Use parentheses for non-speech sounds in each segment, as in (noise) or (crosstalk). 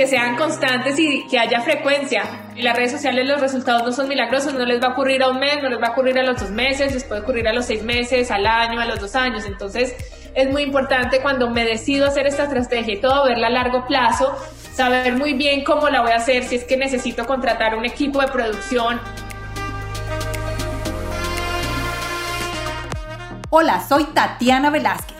que sean constantes y que haya frecuencia. En las redes sociales los resultados no son milagrosos, no les va a ocurrir a un mes, no les va a ocurrir a los dos meses, les puede ocurrir a los seis meses, al año, a los dos años. Entonces es muy importante cuando me decido hacer esta estrategia y todo, verla a largo plazo, saber muy bien cómo la voy a hacer, si es que necesito contratar un equipo de producción. Hola, soy Tatiana Velázquez.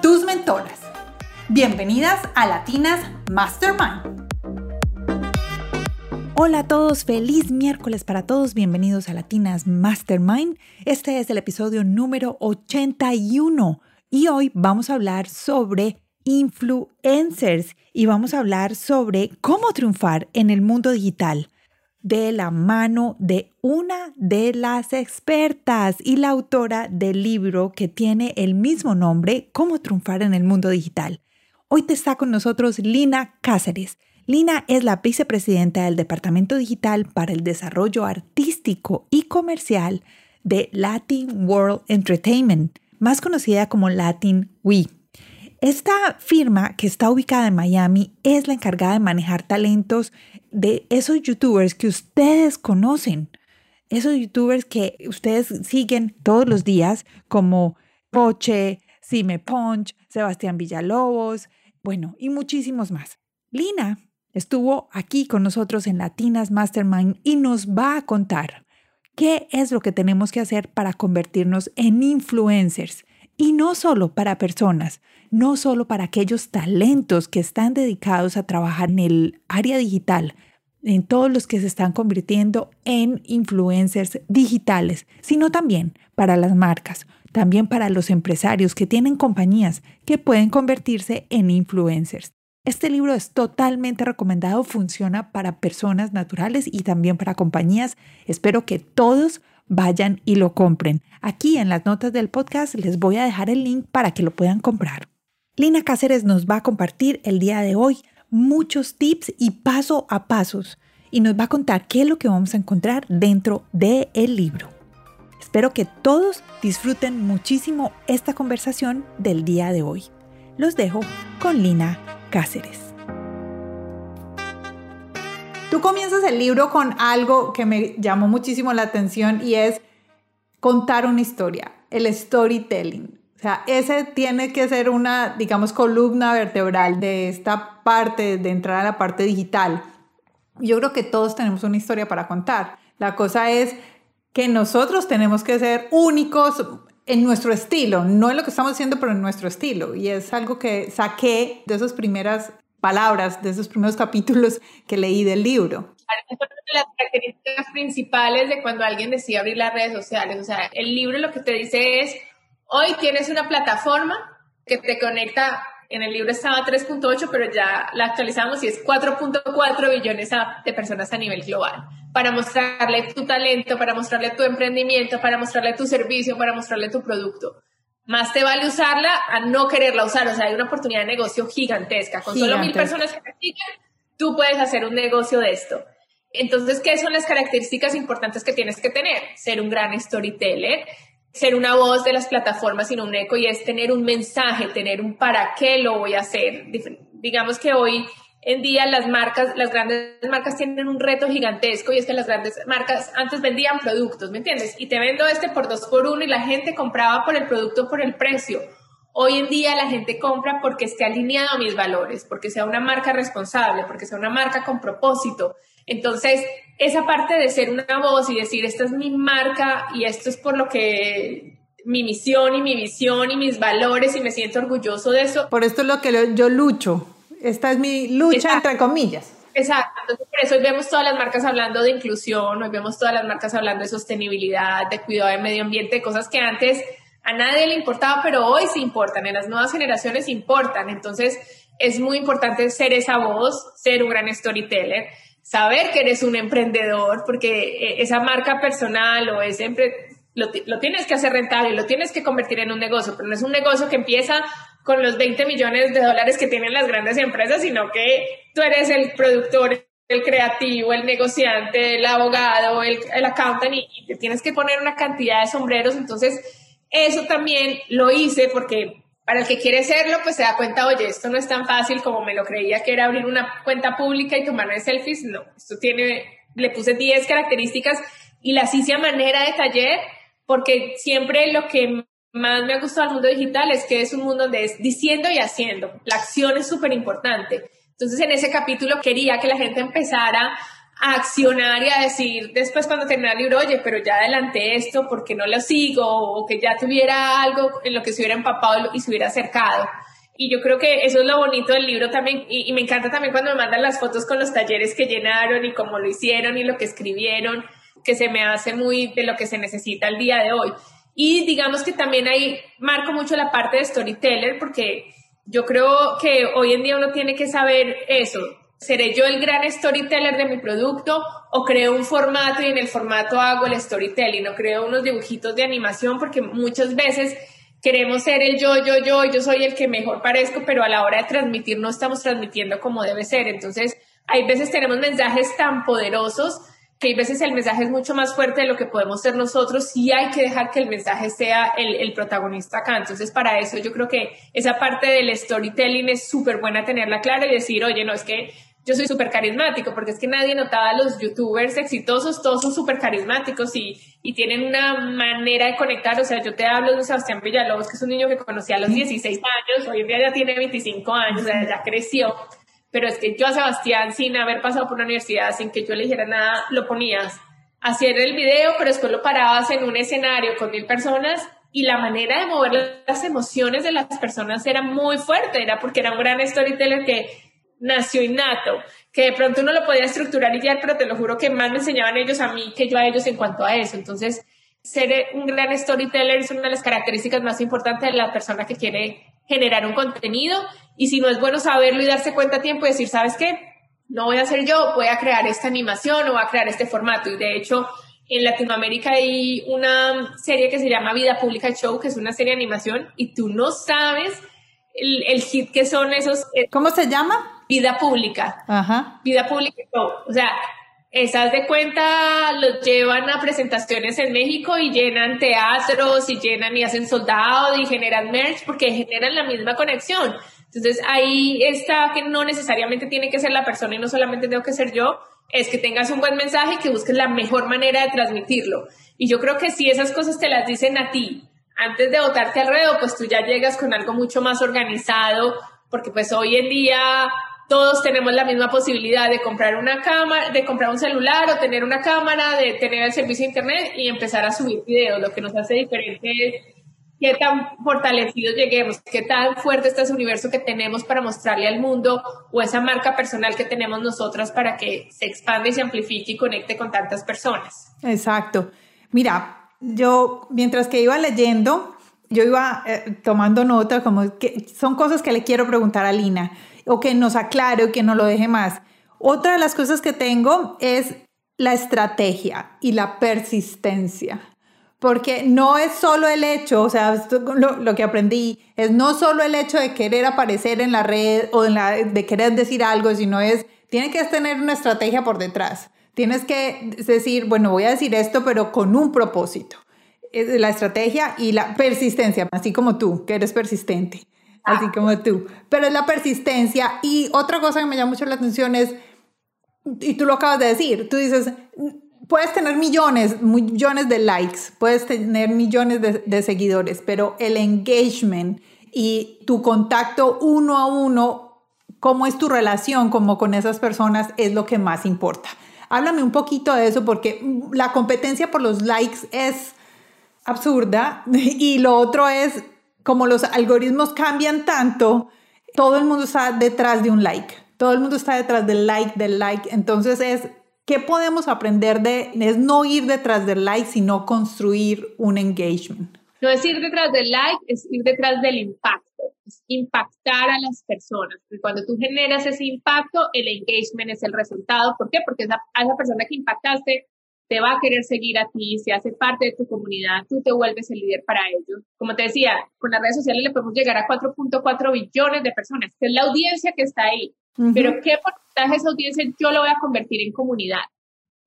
tus mentoras. Bienvenidas a Latinas Mastermind. Hola a todos, feliz miércoles para todos, bienvenidos a Latinas Mastermind. Este es el episodio número 81 y hoy vamos a hablar sobre influencers y vamos a hablar sobre cómo triunfar en el mundo digital de la mano de una de las expertas y la autora del libro que tiene el mismo nombre, Cómo triunfar en el mundo digital. Hoy te está con nosotros Lina Cáceres. Lina es la vicepresidenta del Departamento Digital para el Desarrollo Artístico y Comercial de Latin World Entertainment más conocida como Latin We. Esta firma que está ubicada en Miami es la encargada de manejar talentos de esos youtubers que ustedes conocen, esos youtubers que ustedes siguen todos los días como Poche, Sime Punch, Sebastián Villalobos, bueno, y muchísimos más. Lina estuvo aquí con nosotros en Latinas Mastermind y nos va a contar ¿Qué es lo que tenemos que hacer para convertirnos en influencers? Y no solo para personas, no solo para aquellos talentos que están dedicados a trabajar en el área digital, en todos los que se están convirtiendo en influencers digitales, sino también para las marcas, también para los empresarios que tienen compañías que pueden convertirse en influencers. Este libro es totalmente recomendado, funciona para personas naturales y también para compañías. Espero que todos vayan y lo compren. Aquí en las notas del podcast les voy a dejar el link para que lo puedan comprar. Lina Cáceres nos va a compartir el día de hoy muchos tips y paso a pasos y nos va a contar qué es lo que vamos a encontrar dentro del libro. Espero que todos disfruten muchísimo esta conversación del día de hoy. Los dejo con Lina Cáceres. Tú comienzas el libro con algo que me llamó muchísimo la atención y es contar una historia, el storytelling. O sea, ese tiene que ser una, digamos, columna vertebral de esta parte, de entrar a la parte digital. Yo creo que todos tenemos una historia para contar. La cosa es que nosotros tenemos que ser únicos, en nuestro estilo, no en lo que estamos haciendo, pero en nuestro estilo. Y es algo que saqué de esas primeras palabras, de esos primeros capítulos que leí del libro. Es una de las características principales de cuando alguien decide abrir las redes sociales. O sea, el libro lo que te dice es, hoy tienes una plataforma que te conecta en el libro estaba 3.8, pero ya la actualizamos y es 4.4 billones de personas a nivel global para mostrarle tu talento, para mostrarle tu emprendimiento, para mostrarle tu servicio, para mostrarle tu producto. Más te vale usarla a no quererla usar. O sea, hay una oportunidad de negocio gigantesca. Con solo mil personas que practican, tú puedes hacer un negocio de esto. Entonces, ¿qué son las características importantes que tienes que tener? Ser un gran storyteller, ser una voz de las plataformas, sino un eco, y es tener un mensaje, tener un para qué lo voy a hacer. Digamos que hoy en día las marcas, las grandes marcas tienen un reto gigantesco y es que las grandes marcas antes vendían productos, ¿me entiendes? Y te vendo este por dos por uno y la gente compraba por el producto, por el precio. Hoy en día la gente compra porque esté alineado a mis valores, porque sea una marca responsable, porque sea una marca con propósito. Entonces, esa parte de ser una voz y decir, esta es mi marca y esto es por lo que mi misión y mi visión y mis valores y me siento orgulloso de eso. Por esto es lo que yo lucho. Esta es mi lucha, entre comillas. Exacto, entonces por eso hoy vemos todas las marcas hablando de inclusión, hoy vemos todas las marcas hablando de sostenibilidad, de cuidado del medio ambiente, cosas que antes a nadie le importaba, pero hoy sí importan, en las nuevas generaciones importan. Entonces, es muy importante ser esa voz, ser un gran storyteller, saber que eres un emprendedor, porque eh, esa marca personal o ese lo, lo, tienes que hacer rentable, lo tienes que convertir en un negocio, pero no es un negocio que empieza con los 20 millones de dólares que tienen las grandes empresas, sino que tú eres el productor, el creativo, el negociante, el abogado, el, el accountant y, te tienes que poner una cantidad de sombreros. Entonces, eso también lo hice porque para el que quiere serlo, pues se da cuenta, oye, esto no es tan fácil como me lo creía que era abrir una cuenta pública y tomarme selfies. No, esto tiene, le puse 10 características y las hice a manera de taller porque siempre lo que más me ha gustado al mundo digital es que es un mundo donde es diciendo y haciendo. La acción es súper importante. Entonces en ese capítulo quería que la gente empezara a accionar y a decir después cuando termine el libro, oye, pero ya adelanté esto, porque no lo sigo? O que ya tuviera algo en lo que se hubiera empapado y se hubiera acercado. Y yo creo que eso es lo bonito del libro también. Y, y me encanta también cuando me mandan las fotos con los talleres que llenaron y cómo lo hicieron y lo que escribieron, que se me hace muy de lo que se necesita el día de hoy. Y digamos que también ahí marco mucho la parte de storyteller porque yo creo que hoy en día uno tiene que saber eso. ¿Seré yo el gran storyteller de mi producto o creo un formato y en el formato hago el storytelling o creo unos dibujitos de animación? Porque muchas veces queremos ser el yo, yo, yo, yo soy el que mejor parezco, pero a la hora de transmitir no estamos transmitiendo como debe ser. Entonces, hay veces tenemos mensajes tan poderosos que hay veces el mensaje es mucho más fuerte de lo que podemos ser nosotros y hay que dejar que el mensaje sea el, el protagonista acá. Entonces, para eso yo creo que esa parte del storytelling es súper buena tenerla clara y decir, oye, no, es que yo soy súper carismático, porque es que nadie notaba a los youtubers exitosos, todos son súper carismáticos y, y, tienen una manera de conectar. O sea, yo te hablo de Sebastián Villalobos, que es un niño que conocí a los 16 años, hoy en día ya tiene 25 años, o sea, ya creció pero es que yo a Sebastián, sin haber pasado por una universidad, sin que yo le dijera nada, lo ponías hacer el video, pero después lo parabas en un escenario con mil personas y la manera de mover las emociones de las personas era muy fuerte, era porque era un gran storyteller que nació innato, que de pronto uno lo podía estructurar y ya, pero te lo juro que más me enseñaban ellos a mí que yo a ellos en cuanto a eso. Entonces, ser un gran storyteller es una de las características más importantes de la persona que quiere generar un contenido y si no es bueno saberlo y darse cuenta a tiempo y decir, ¿sabes qué? No voy a hacer yo, voy a crear esta animación o voy a crear este formato. Y de hecho, en Latinoamérica hay una serie que se llama Vida Pública Show, que es una serie de animación y tú no sabes el, el hit que son esos. Eh, ¿Cómo se llama? Vida Pública. Ajá. Vida Pública Show. O sea, esas de cuenta los llevan a presentaciones en México y llenan teatros y llenan y hacen soldados y generan merch porque generan la misma conexión. Entonces ahí está que no necesariamente tiene que ser la persona y no solamente tengo que ser yo, es que tengas un buen mensaje y que busques la mejor manera de transmitirlo. Y yo creo que si esas cosas te las dicen a ti antes de votarte al ruedo, pues tú ya llegas con algo mucho más organizado, porque pues hoy en día todos tenemos la misma posibilidad de comprar una cámara, de comprar un celular o tener una cámara, de tener el servicio de internet y empezar a subir videos. Lo que nos hace diferente es qué tan fortalecidos lleguemos, qué tan fuerte está ese universo que tenemos para mostrarle al mundo o esa marca personal que tenemos nosotras para que se expande y se amplifique y conecte con tantas personas. Exacto. Mira, yo mientras que iba leyendo, yo iba eh, tomando nota como que son cosas que le quiero preguntar a Lina o que nos aclare o que no lo deje más. Otra de las cosas que tengo es la estrategia y la persistencia. Porque no es solo el hecho, o sea, lo, que aprendí es no solo el hecho de querer aparecer en la red o de querer decir algo, sino es, tiene que tener una estrategia por detrás. Tienes que decir, bueno, voy a decir esto, pero con un propósito. La estrategia y la persistencia, así como tú, que eres persistente así como tú. Pero es la persistencia. Y otra cosa que me llama mucho la atención es, y tú lo acabas de decir, tú dices, puedes tener millones, millones de likes, puedes tener millones de, de seguidores, pero el engagement y tu contacto uno a uno, cómo es tu relación como con esas personas, es lo que más importa. Háblame un poquito de eso porque la competencia por los likes es absurda (laughs) y lo otro es como los algoritmos cambian tanto, todo el mundo está detrás de un like. Todo el mundo está detrás del like, del like. Entonces es, ¿qué podemos aprender de, no ir detrás del like, sino construir un engagement? No es ir detrás del like, es ir detrás del impacto. es impactar a las personas. Y cuando tú generas ese impacto, el engagement es el resultado. ¿Por qué? Porque esa, a esa persona que impactaste te va a querer seguir a ti, se hace parte de tu comunidad, tú te vuelves el líder para ellos. Como te decía, con las redes sociales le podemos llegar a 4.4 billones de personas, que es la audiencia que está ahí. Pero ¿qué porcentaje de esa audiencia yo lo voy a convertir en comunidad?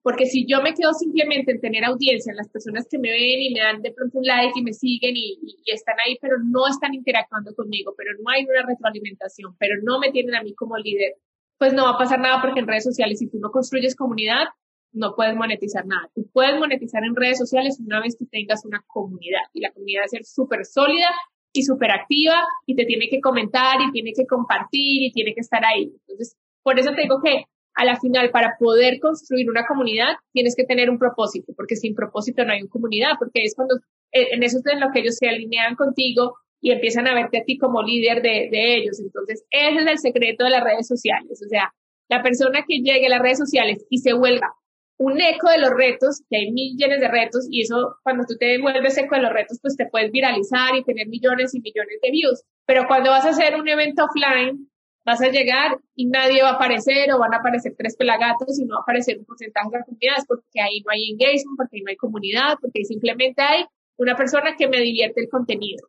Porque si yo me quedo simplemente en tener audiencia, en las personas que me ven y me dan de pronto un like y me siguen y, y, están ahí, pero no están interactuando conmigo, pero no hay una retroalimentación, pero no me tienen a mí como líder, pues no va a pasar nada porque en redes sociales, si tú no construyes comunidad, no puedes monetizar nada. Tú puedes monetizar en redes sociales una vez que tengas una comunidad y la comunidad debe ser súper sólida y súper activa y te tiene que comentar y tiene que compartir y tiene que estar ahí. Entonces, por eso te digo que a la final, para poder construir una comunidad, tienes que tener un propósito, porque sin propósito no hay una comunidad, porque es cuando, eh, en eso es en lo que ellos se alinean contigo y empiezan a verte a ti como líder de, de ellos. Entonces, ese es el secreto de las redes sociales. O sea, la persona que llegue a las redes sociales y se vuelva un eco de los retos, que hay millones de retos, y eso cuando tú te vuelves eco de los retos, pues te puedes viralizar y tener millones y millones de views. Pero cuando vas a hacer un evento offline, vas a llegar y nadie va a aparecer o van a aparecer tres pelagatos y no va a aparecer un porcentaje de comunidades porque ahí no hay engagement, porque ahí no hay comunidad, porque simplemente hay una persona que me divierte el contenido.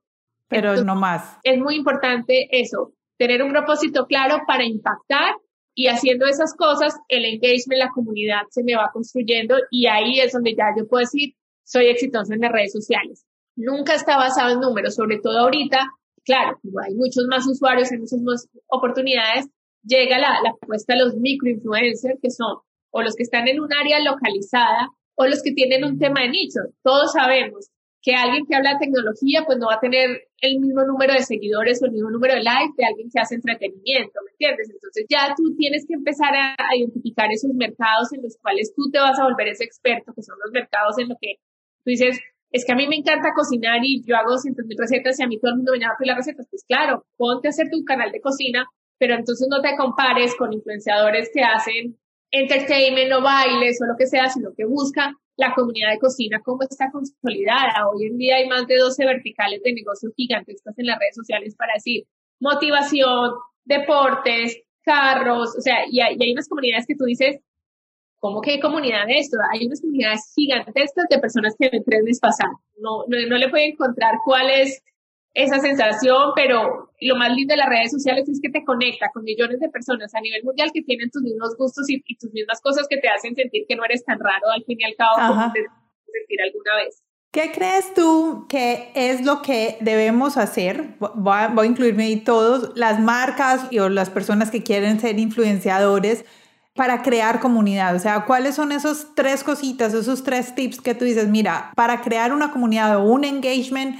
Pero no más. Es muy importante eso, tener un propósito claro para impactar y haciendo esas cosas, el engagement, la comunidad se me va construyendo y ahí es donde ya yo puedo decir, soy exitoso en las redes sociales. Nunca está basado en números, sobre todo ahorita, claro, hay muchos más usuarios, hay muchas más oportunidades, llega la, la propuesta de los microinfluencers, que son o los que están en un área localizada o los que tienen un tema de nicho. Todos sabemos que alguien que habla de tecnología, pues no va a tener el mismo número de seguidores o el mismo número de likes de alguien que hace entretenimiento, ¿me entiendes? Entonces ya tú tienes que empezar a, identificar esos mercados en los cuales tú te vas a volver ese experto, que son los mercados en los que tú dices, es que a mí me encanta cocinar y yo hago cientos mil recetas y a mí todo el mundo me llama a las recetas. Pues claro, ponte a hacer tu canal de cocina, pero entonces no te compares con influenciadores que hacen entertainment o bailes o lo que sea, sino que busca la comunidad de cocina cómo está consolidada. Hoy en día hay más de 12 verticales de negocios gigantescas en las redes sociales para decir motivación, deportes, carros, o sea, y hay, unas comunidades que tú dices, ¿cómo que hay comunidad de esto? Hay unas comunidades gigantescas de personas que ven tres pasar. No, no, no le puede encontrar cuál es esa sensación, pero lo más lindo de las redes sociales es que te conecta con millones de personas a nivel mundial que tienen tus mismos gustos y, tus mismas cosas que te hacen sentir que no eres tan raro al fin y al cabo como te sentir alguna vez. ¿Qué crees tú que es lo que debemos hacer? Voy a, voy a incluirme ahí todos, las marcas y o las personas que quieren ser influenciadores para crear comunidad. O sea, ¿cuáles son esos tres cositas, esos tres tips que tú dices, mira, para crear una comunidad o un engagement?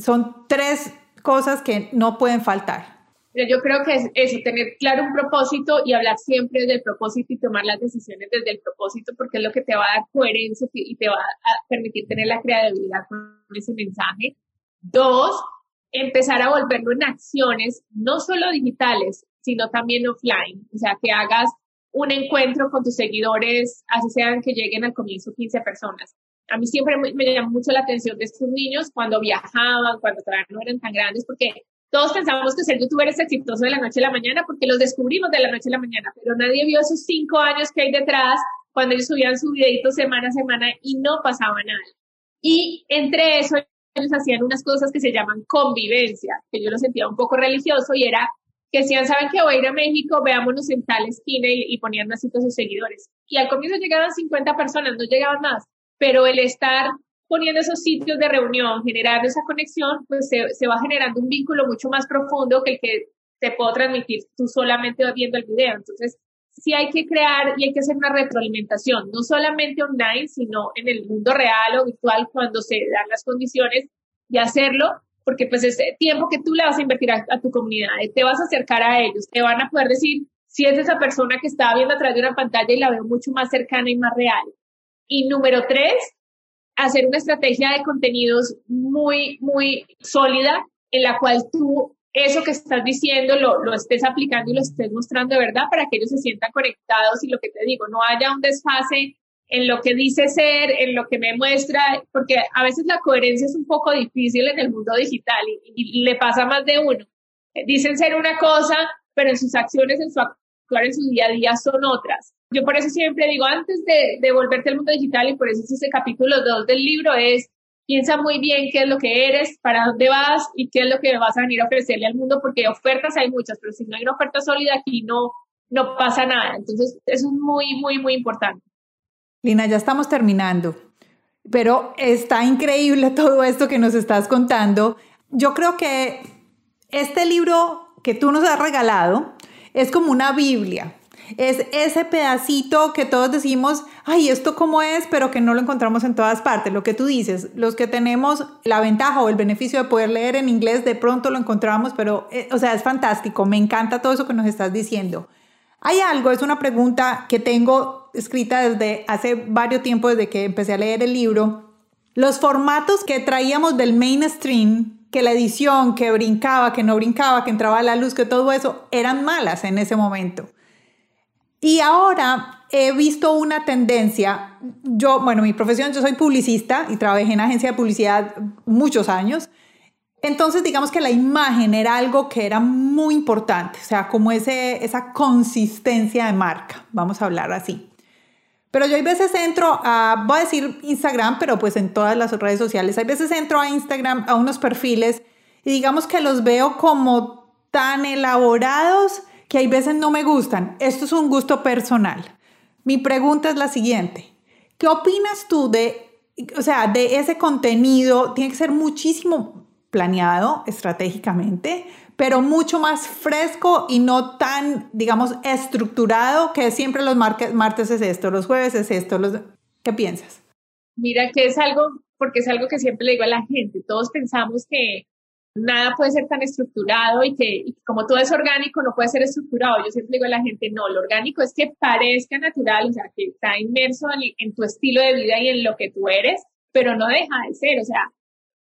Son tres cosas que no pueden faltar. Yo creo que es eso, tener claro un propósito y hablar siempre desde el propósito y tomar las decisiones desde el propósito, porque es lo que te va a dar coherencia y te va a permitir tener la creatividad con ese mensaje. Dos, empezar a volverlo en acciones, no solo digitales, sino también offline. O sea, que hagas un encuentro con tus seguidores, así sean que lleguen al comienzo 15 personas a mí siempre me, llamó mucho la atención de estos niños cuando viajaban, cuando todavía no eran tan grandes, porque todos pensábamos que ser youtuber es exitoso de la noche a la mañana porque los descubrimos de la noche a la mañana, pero nadie vio esos cinco años que hay detrás cuando ellos subían su videito semana a semana y no pasaba nada. Y entre eso, ellos hacían unas cosas que se llaman convivencia, que yo lo sentía un poco religioso y era que decían, ¿saben que voy a ir a México? Veámonos en tal esquina y, y ponían así a sus seguidores. Y al comienzo llegaban 50 personas, no llegaban más pero el estar poniendo esos sitios de reunión, generando esa conexión, pues se, va generando un vínculo mucho más profundo que el que te puedo transmitir tú solamente viendo el video. Entonces, sí hay que crear y hay que hacer una retroalimentación, no solamente online, sino en el mundo real o virtual cuando se dan las condiciones de hacerlo, porque pues ese tiempo que tú le vas a invertir a, a tu comunidad, te vas a acercar a ellos, te van a poder decir si es esa persona que estaba viendo a través de una pantalla y la veo mucho más cercana y más real. Y número tres, hacer una estrategia de contenidos muy, muy sólida en la cual tú eso que estás diciendo lo, lo, estés aplicando y lo estés mostrando de verdad para que ellos se sientan conectados y lo que te digo, no haya un desfase en lo que dice ser, en lo que me muestra, porque a veces la coherencia es un poco difícil en el mundo digital y, y le pasa a más de uno. dicen ser una cosa, pero en sus acciones, en su actuar, en su día a día son otras. Yo por eso siempre digo, antes de, de volverte al mundo digital, y por eso es ese capítulo 2 del libro, es piensa muy bien qué es lo que eres, para dónde vas y qué es lo que vas a venir a ofrecerle al mundo, porque ofertas hay muchas, pero si no hay una oferta sólida aquí no, no pasa nada. Entonces, eso es muy, muy, muy importante. Lina, ya estamos terminando, pero está increíble todo esto que nos estás contando. Yo creo que este libro que tú nos has regalado es como una Biblia es ese pedacito que todos decimos, ay, ¿esto cómo es? Pero que no lo encontramos en todas partes. Lo que tú dices, los que tenemos la ventaja o el beneficio de poder leer en inglés, de pronto lo encontramos, pero, eh, o sea, es fantástico. Me encanta todo eso que nos estás diciendo. Hay algo, es una pregunta que tengo escrita desde hace varios tiempos, desde que empecé a leer el libro. Los formatos que traíamos del mainstream, que la edición, que brincaba, que no brincaba, que entraba la luz, que todo eso, eran malas en ese momento. Y ahora he visto una tendencia, yo, bueno, mi profesión, yo soy publicista y trabajé en agencia de publicidad muchos años. Entonces, digamos que la imagen era algo que era muy importante, o sea, como ese, esa consistencia de marca, vamos a hablar así. Pero yo hay veces entro a, voy a decir Instagram, pero pues en todas las redes sociales, hay veces entro a Instagram, a unos perfiles, y digamos que los veo como tan elaborados que hay veces no me gustan. Esto es un gusto personal. Mi pregunta es la siguiente. ¿Qué opinas tú de, o sea, de ese contenido? Tiene que ser muchísimo planeado estratégicamente, pero mucho más fresco y no tan, digamos, estructurado que siempre los martes es esto, los jueves es esto. Los, ¿Qué piensas? Mira que es algo, porque es algo que siempre le digo a la gente, todos pensamos que nada puede ser tan estructurado y que, como todo es orgánico no puede ser estructurado. Yo siempre digo a la gente, no, lo orgánico es que parezca natural, o sea, que está inmerso en, tu estilo de vida y en lo que tú eres, pero no deja de ser, o sea,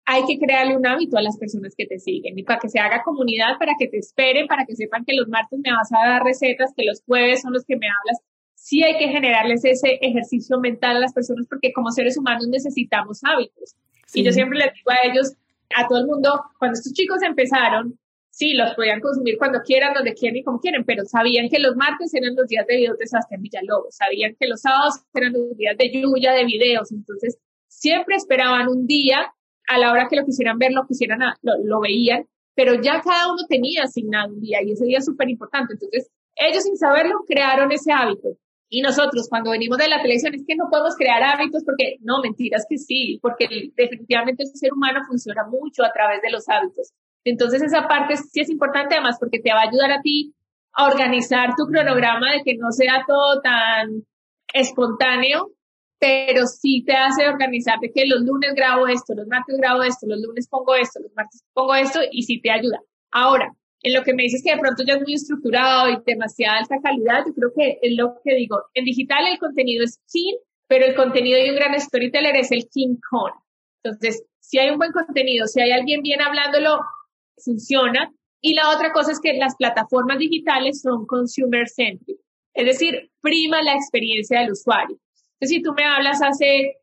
hay que crearle un hábito a las personas que te siguen y para que se haga comunidad, para que te esperen, para que sepan que los martes me vas a dar recetas, que los jueves son los que me hablas. Sí hay que generarles ese ejercicio mental a las personas porque como seres humanos necesitamos hábitos. Y yo siempre les digo a ellos, a todo el mundo, cuando estos chicos empezaron, sí, los podían consumir cuando quieran, donde quieran y como quieren, pero sabían que los martes eran los días de videos de Sebastián Villalobos, sabían que los sábados eran los días de lluvia de videos, entonces siempre esperaban un día a la hora que lo quisieran ver, lo quisieran, lo, lo veían, pero ya cada uno tenía asignado un día y ese día es súper importante. Entonces, ellos sin saberlo crearon ese hábito. Y nosotros cuando venimos de la televisión es que no podemos crear hábitos porque no, mentiras que sí, porque definitivamente el ser humano funciona mucho a través de los hábitos. Entonces esa parte sí es importante además porque te va a ayudar a ti a organizar tu cronograma de que no sea todo tan espontáneo, pero sí te hace organizar de que los lunes grabo esto, los martes grabo esto, los lunes pongo esto, los martes pongo esto y sí te ayuda. Ahora, en lo que me dices que de pronto ya es muy estructurado y demasiada alta calidad, yo creo que es lo que digo. En digital el contenido es king, pero el contenido de un gran storyteller es el king con. Entonces, si hay un buen contenido, si hay alguien bien hablándolo, funciona. Y la otra cosa es que las plataformas digitales son consumer centric, es decir, prima la experiencia del usuario. Entonces, si tú me hablas hace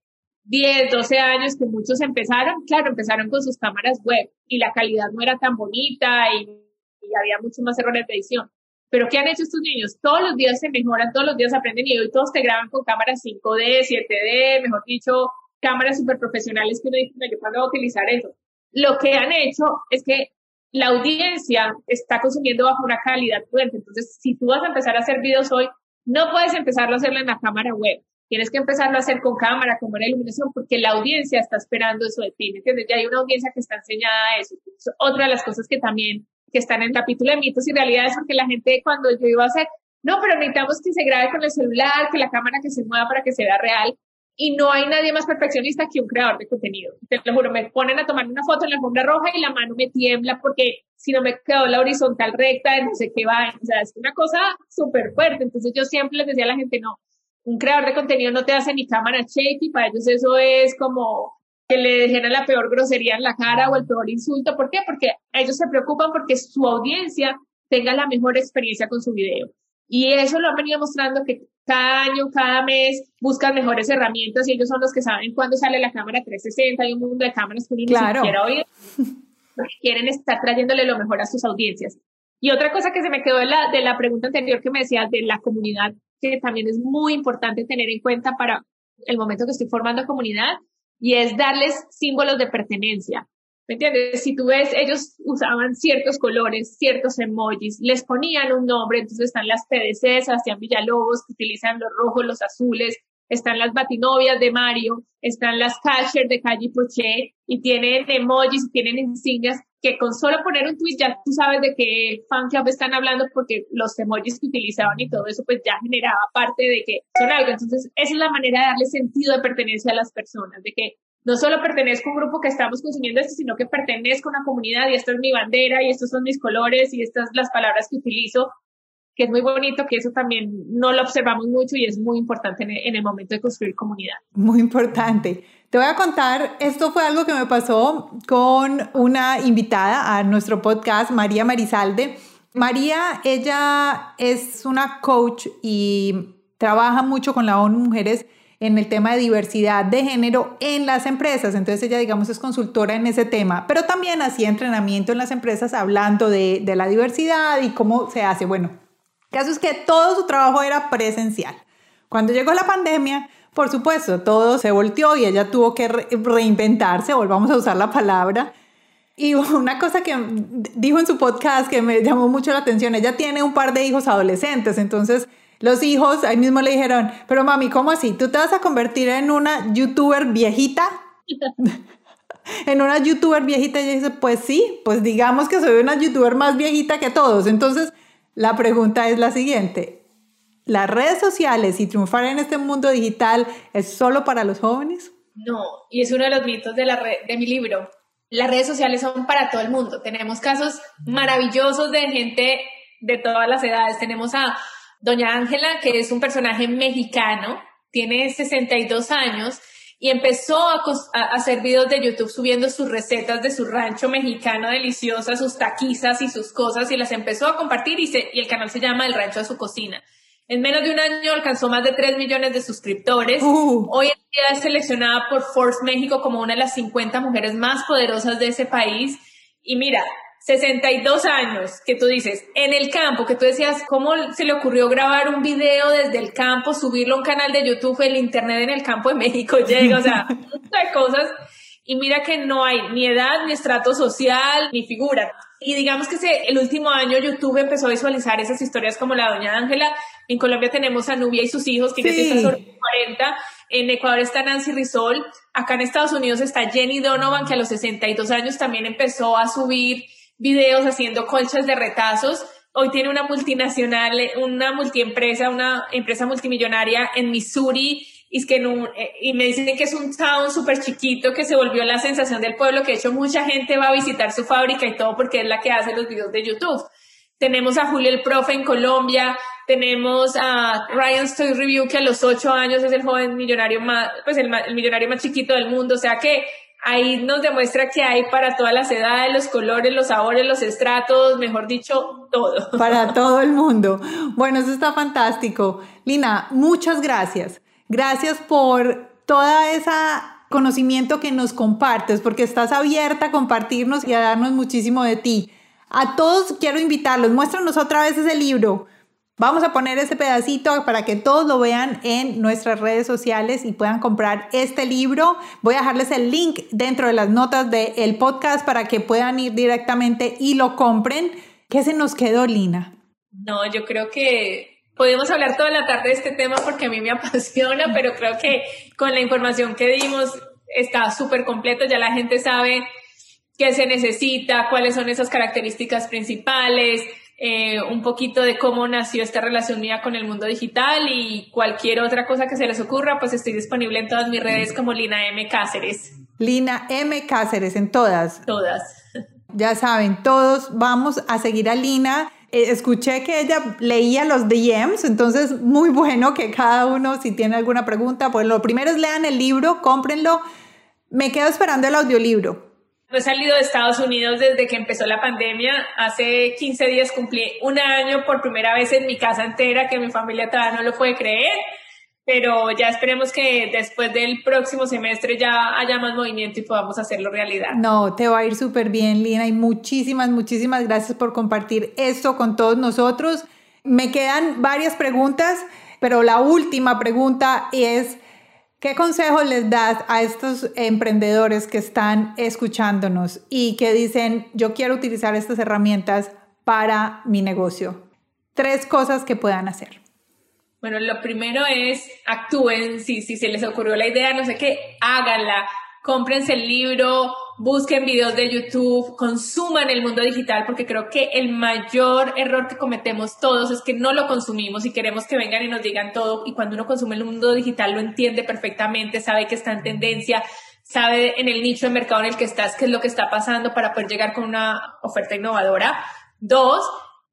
10, 12 años que muchos empezaron, claro, empezaron con sus cámaras web y la calidad no era tan bonita y había muchos más errores de edición. Pero ¿qué han hecho estos niños? Todos los días se mejoran, todos los días aprenden y hoy todos te graban con cámaras 5D, 7D, mejor dicho, cámaras súper profesionales que uno dice, yo cuándo voy a utilizar eso. Lo que han hecho es que la audiencia está consumiendo bajo una calidad fuerte. Entonces, si tú vas a empezar a hacer videos hoy, no puedes empezarlo a hacerlo en la cámara web. Tienes que empezarlo a hacer con cámara, con buena iluminación, porque la audiencia está esperando eso de ti. ¿Entiendes? Ya hay una audiencia que está enseñada a eso. otra de las cosas que también que están en el capítulo de mitos y realidades, porque la gente cuando yo iba a hacer, no, pero necesitamos que se grabe con el celular, que la cámara que se mueva para que se vea real. Y no hay nadie más perfeccionista que un creador de contenido. Te lo juro, me ponen a tomar una foto en la alfombra roja y la mano me tiembla porque si no me quedó la horizontal recta, no sé qué va. O sea, es una cosa súper fuerte. Entonces yo siempre les decía a la gente, no, un creador de contenido no te hace ni cámara shaky, para ellos eso es como que le dejen la peor grosería en la cara o el peor insulto. ¿Por qué? Porque ellos se preocupan porque su audiencia tenga la mejor experiencia con su video. Y eso lo han venido mostrando que cada año, cada mes buscan mejores herramientas y ellos son los que saben cuándo sale la cámara 360. Hay un mundo de cámaras que ni claro. oír. quieren estar trayéndole lo mejor a sus audiencias. Y otra cosa que se me quedó de la, de la pregunta anterior que me decías de la comunidad, que también es muy importante tener en cuenta para el momento que estoy formando comunidad, y es darles símbolos de pertenencia. ¿Me entiendes? Si tú ves, ellos usaban ciertos colores, ciertos emojis, les ponían un nombre, entonces están las PDC, Sebastián Villalobos, que utilizan los rojos, los azules, están las batinovias de Mario, están las catchers de Calle Poché, y tienen emojis, tienen insignias que con solo poner un tweet ya tú sabes de qué fan club están hablando porque los emojis que utilizaban y todo eso pues ya generaba parte de que son algo. Entonces, esa es la manera de darle sentido de pertenencia a las personas, de que no solo pertenezco a un grupo que estamos consumiendo esto, sino que pertenezco a una comunidad y esta es mi bandera y estos son mis colores y estas las palabras que utilizo, que es muy bonito, que eso también no lo observamos mucho y es muy importante en el, momento de construir comunidad. Muy importante. Te voy a contar, esto fue algo que me pasó con una invitada a nuestro podcast, María Marizalde. María, ella es una coach y trabaja mucho con la ONU Mujeres en el tema de diversidad de género en las empresas. Entonces ella, digamos, es consultora en ese tema, pero también hacía entrenamiento en las empresas hablando de, de la diversidad y cómo se hace. Bueno, caso es que todo su trabajo era presencial. Cuando llegó la pandemia, por supuesto, todo se volteó y ella tuvo que reinventarse, volvamos a usar la palabra. Y (laughs) una cosa que dijo en su podcast que me llamó mucho la atención, ella tiene un par de hijos adolescentes, entonces los hijos ahí mismo le dijeron, pero mami, ¿cómo así? ¿Tú te vas a convertir en una youtuber viejita? (laughs) en una youtuber viejita ella dice, pues sí, pues digamos que soy una youtuber más viejita que todos. Entonces, la pregunta es la siguiente. ¿Las redes sociales y triunfar en este mundo digital es solo para los jóvenes? No, y es uno de los mitos de, mi libro. Las redes sociales son para todo el mundo. Tenemos casos maravillosos de gente de todas las edades. Tenemos a Doña Ángela, que es un personaje mexicano, tiene 62 años y empezó a, hacer videos de YouTube subiendo sus recetas de su rancho mexicano deliciosas, sus taquizas y sus cosas y las empezó a compartir y, y el canal se llama El Rancho de su Cocina. En menos de un año alcanzó más de 3 millones de suscriptores. Uh. Hoy en día es seleccionada por Force México como una de las 50 mujeres más poderosas de ese país. Y mira, 62 años, que tú dices, en el campo, que tú decías, ¿cómo se le ocurrió grabar un video desde el campo, subirlo a un canal de YouTube, el Internet en el campo de México llega, o sea, muchas cosas. Y mira que no hay ni edad, ni estrato social, ni figura. Y digamos que se, el último año YouTube empezó a visualizar esas historias como la doña Ángela. En Colombia tenemos a Nubia y sus hijos, que sí. están sobre 40. En Ecuador está Nancy Rizol. Acá en Estados Unidos está Jenny Donovan, que a los 62 años también empezó a subir videos haciendo colchas de retazos. Hoy tiene una multinacional, una multiempresa, una empresa multimillonaria en Missouri y, es que eh, y me dicen que es un town súper chiquito que se volvió la sensación del pueblo, que de hecho mucha gente va a visitar su fábrica y todo porque es la que hace los videos de YouTube. Tenemos a Julio el Profe en Colombia, tenemos a Ryan Story Review que a los ocho años es el joven millonario más, pues el millonario más chiquito del mundo, o sea que ahí nos demuestra que hay para todas las edades, los colores, los sabores, los estratos, mejor dicho, todo. (laughs) Para todo el mundo. Bueno, eso está fantástico. Lina, muchas gracias. Gracias por toda esa conocimiento que nos compartes, porque estás abierta a compartirnos y a darnos muchísimo de ti. A todos quiero invitarlos, muéstranos otra vez ese libro. Vamos a poner ese pedacito para que todos lo vean en nuestras redes sociales y puedan comprar este libro. Voy a dejarles el link dentro de las notas del podcast para que puedan ir directamente y lo compren. ¿Qué se nos quedó, Lina? No, yo creo que podemos hablar toda la tarde de este tema porque a mí me (laughs) apasiona, pero creo que con la información que dimos está súper completo. Ya la gente sabe qué se necesita, cuáles son esas características principales eh, un poquito de cómo nació esta relación mía con el mundo digital y cualquier otra cosa que se les ocurra, pues estoy disponible en todas mis redes como Lina M. Cáceres. Lina M. Cáceres, en todas. Todas. Ya saben, todos vamos a seguir a Lina. Eh, escuché que ella leía los DMs, entonces muy bueno que cada uno, si tiene alguna pregunta, pues lo primero es lean el libro, cómprenlo. Me quedo esperando el audiolibro he salido de Estados Unidos desde que empezó la pandemia. Hace 15 días cumplí un año por primera vez en mi casa entera, que mi familia todavía no lo puede creer. pero ya esperemos que después del próximo semestre ya haya más movimiento y podamos hacerlo realidad. No, te va a ir súper bien, Lina, y muchísimas, muchísimas gracias por compartir esto con todos nosotros. Me quedan varias preguntas, pero la última pregunta es, ¿qué consejo les das a estos emprendedores que están escuchándonos y que dicen, yo quiero utilizar estas herramientas para mi negocio? Tres cosas que puedan hacer. Bueno, lo primero es actúen, si, si se les ocurrió la idea, no sé qué, háganla, cómprense el libro, busquen videos de YouTube, consuman el mundo digital, porque creo que el mayor error que cometemos todos es que no lo consumimos y queremos que vengan y nos digan todo. Y cuando uno consume el mundo digital lo entiende perfectamente, sabe que está en tendencia, sabe en el nicho de mercado en el que estás qué es lo que está pasando para poder llegar con una oferta innovadora. Dos,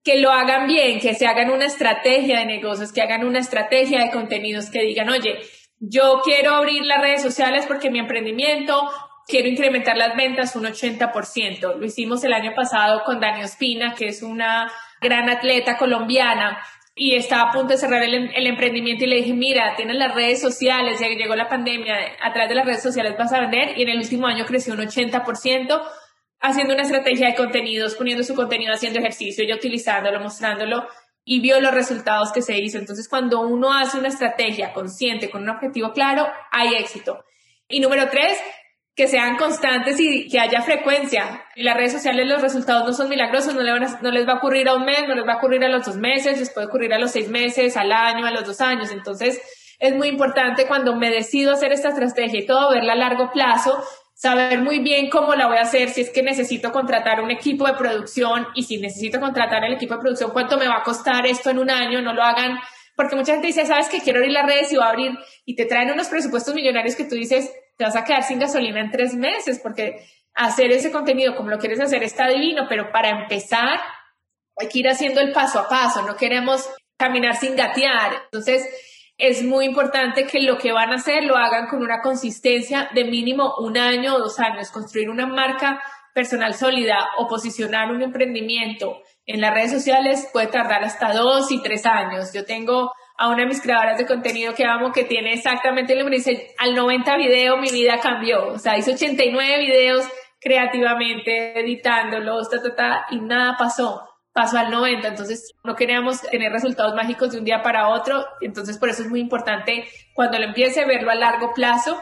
que lo hagan bien, que se hagan una estrategia de negocios, que hagan una estrategia de contenidos, que digan, oye, yo quiero abrir las redes sociales porque mi emprendimiento, quiero incrementar las ventas un 80%. Lo hicimos el año pasado con Dani Ospina, que es una gran atleta colombiana y estaba a punto de cerrar el, el, emprendimiento y le dije, mira, tienes las redes sociales, ya que llegó la pandemia, a través de las redes sociales vas a vender y en el último año creció un 80% haciendo una estrategia de contenidos, poniendo su contenido, haciendo ejercicio, y utilizándolo, mostrándolo y vio los resultados que se hizo. Entonces, cuando uno hace una estrategia consciente, con un objetivo claro, hay éxito. Y número tres, que sean constantes y que haya frecuencia. En las redes sociales los resultados no son milagrosos, no, no les va a ocurrir a un mes, no les va a ocurrir a los dos meses, les puede ocurrir a los seis meses, al año, a los dos años. Entonces, es muy importante cuando me decido hacer esta estrategia y todo, verla a largo plazo saber muy bien cómo la voy a hacer, si es que necesito contratar un equipo de producción y si necesito contratar el equipo de producción, cuánto me va a costar esto en un año, no lo hagan, porque mucha gente dice, sabes que quiero abrir las redes y va a abrir y te traen unos presupuestos millonarios que tú dices, te vas a quedar sin gasolina en tres meses, porque hacer ese contenido como lo quieres hacer está divino, pero para empezar hay que ir haciendo el paso a paso, no queremos caminar sin gatear. Entonces, es muy importante que lo que van a hacer lo hagan con una consistencia de mínimo un año o dos años. Construir una marca personal sólida o posicionar un emprendimiento en las redes sociales puede tardar hasta dos y tres años. Yo tengo a una de mis creadoras de contenido que amo que tiene exactamente lo que dice, al 90 video mi vida cambió. O sea, hice 89 videos creativamente, editándolos, ta, ta, ta, y nada pasó pasó al 90, entonces no queríamos tener resultados mágicos de un día para otro, entonces por eso es muy importante cuando lo empiece a verlo a largo plazo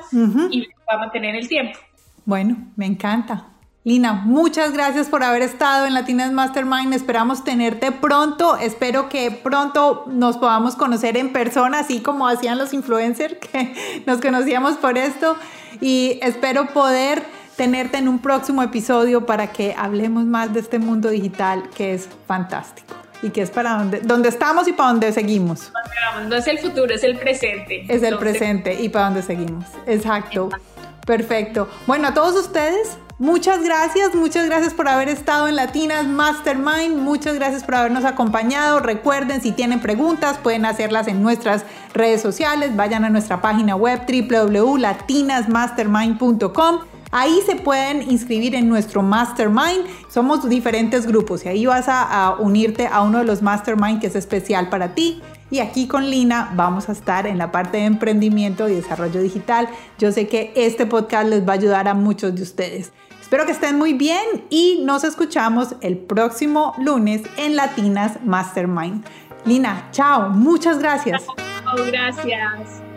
y va a mantener el tiempo. Bueno, me encanta. Lina, muchas gracias por haber estado en Latinas Mastermind. Esperamos tenerte pronto. Espero que pronto nos podamos conocer en persona, así como hacían los influencers (laughs) que nos conocíamos por esto. Y espero poder tenerte en un próximo episodio para que hablemos más de este mundo digital que es fantástico y que es para donde, donde estamos y para donde seguimos. No es el futuro, es el presente. Es el presente y para donde seguimos. Exacto. Perfecto. Bueno, a todos ustedes, muchas gracias, muchas gracias por haber estado en Latinas Mastermind, muchas gracias por habernos acompañado. Recuerden, si tienen preguntas, pueden hacerlas en nuestras redes sociales. Vayan a nuestra página web www.latinasmastermind.com Ahí se pueden inscribir en nuestro mastermind. Somos diferentes grupos y ahí vas a, unirte a uno de los mastermind que es especial para ti. Y aquí con Lina vamos a estar en la parte de emprendimiento y desarrollo digital. Yo sé que este podcast les va a ayudar a muchos de ustedes. Espero que estén muy bien y nos escuchamos el próximo lunes en Latinas Mastermind. Lina, chao, muchas gracias. Chao, gracias.